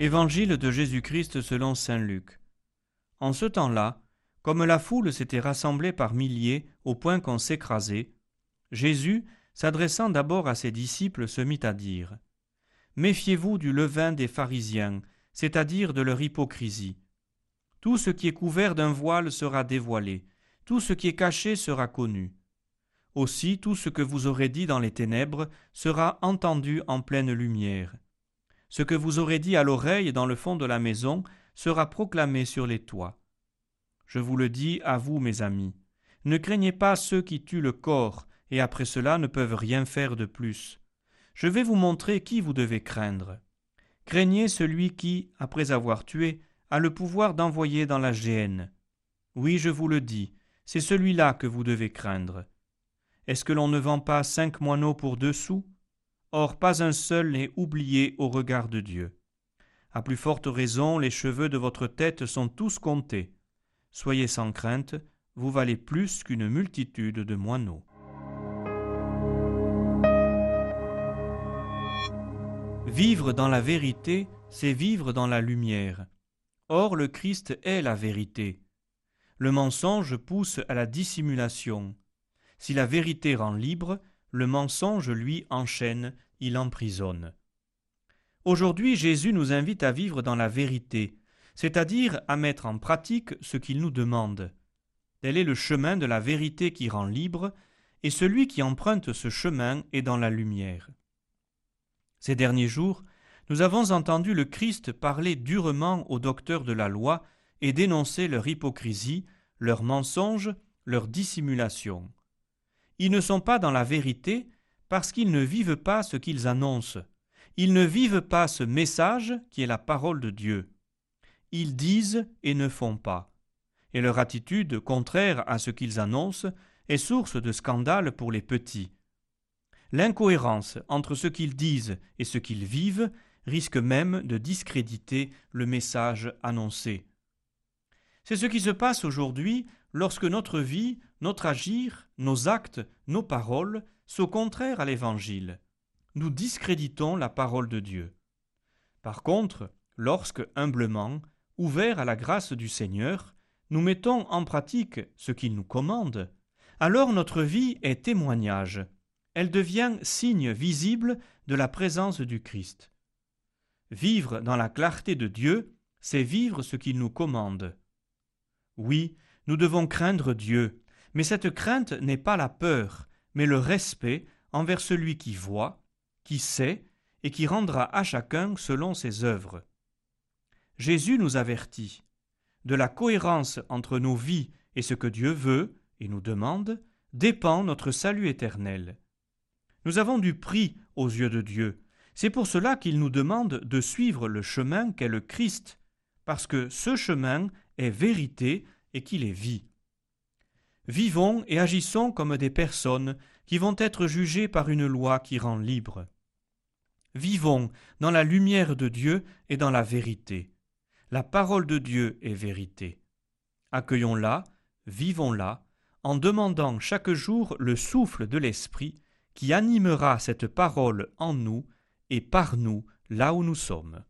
Évangile de Jésus-Christ selon Saint Luc. En ce temps-là, comme la foule s'était rassemblée par milliers au point qu'on s'écrasait, Jésus, s'adressant d'abord à ses disciples, se mit à dire Méfiez-vous du levain des pharisiens, c'est-à-dire de leur hypocrisie. Tout ce qui est couvert d'un voile sera dévoilé, tout ce qui est caché sera connu. Aussi tout ce que vous aurez dit dans les ténèbres sera entendu en pleine lumière. Ce que vous aurez dit à l'oreille dans le fond de la maison sera proclamé sur les toits. Je vous le dis à vous, mes amis, ne craignez pas ceux qui tuent le corps, et après cela ne peuvent rien faire de plus. Je vais vous montrer qui vous devez craindre. Craignez celui qui, après avoir tué, a le pouvoir d'envoyer dans la géhenne. Oui, je vous le dis, c'est celui-là que vous devez craindre. Est-ce que l'on ne vend pas cinq moineaux pour deux sous? Or pas un seul n'est oublié au regard de Dieu. À plus forte raison, les cheveux de votre tête sont tous comptés. Soyez sans crainte, vous valez plus qu'une multitude de moineaux. Vivre dans la vérité, c'est vivre dans la lumière. Or le Christ est la vérité. Le mensonge pousse à la dissimulation. Si la vérité rend libre, le mensonge lui enchaîne, il emprisonne. Aujourd'hui, Jésus nous invite à vivre dans la vérité, c'est-à-dire à mettre en pratique ce qu'il nous demande. Tel est le chemin de la vérité qui rend libre, et celui qui emprunte ce chemin est dans la lumière. Ces derniers jours, nous avons entendu le Christ parler durement aux docteurs de la loi et dénoncer leur hypocrisie, leur mensonge, leur dissimulation. Ils ne sont pas dans la vérité parce qu'ils ne vivent pas ce qu'ils annoncent. Ils ne vivent pas ce message qui est la parole de Dieu. Ils disent et ne font pas. Et leur attitude contraire à ce qu'ils annoncent est source de scandale pour les petits. L'incohérence entre ce qu'ils disent et ce qu'ils vivent risque même de discréditer le message annoncé. C'est ce qui se passe aujourd'hui lorsque notre vie, notre agir, nos actes, nos paroles sont contraires à l'Évangile. Nous discréditons la parole de Dieu. Par contre, lorsque, humblement, ouverts à la grâce du Seigneur, nous mettons en pratique ce qu'il nous commande, alors notre vie est témoignage, elle devient signe visible de la présence du Christ. Vivre dans la clarté de Dieu, c'est vivre ce qu'il nous commande. Oui, nous devons craindre Dieu, mais cette crainte n'est pas la peur, mais le respect envers celui qui voit, qui sait, et qui rendra à chacun selon ses œuvres. Jésus nous avertit de la cohérence entre nos vies et ce que Dieu veut et nous demande dépend notre salut éternel. Nous avons du prix aux yeux de Dieu. C'est pour cela qu'il nous demande de suivre le chemin qu'est le Christ, parce que ce chemin est vérité et qu'il est vie. Vivons et agissons comme des personnes qui vont être jugées par une loi qui rend libre. Vivons dans la lumière de Dieu et dans la vérité. La parole de Dieu est vérité. Accueillons-la, vivons-la, en demandant chaque jour le souffle de l'Esprit qui animera cette parole en nous et par nous là où nous sommes.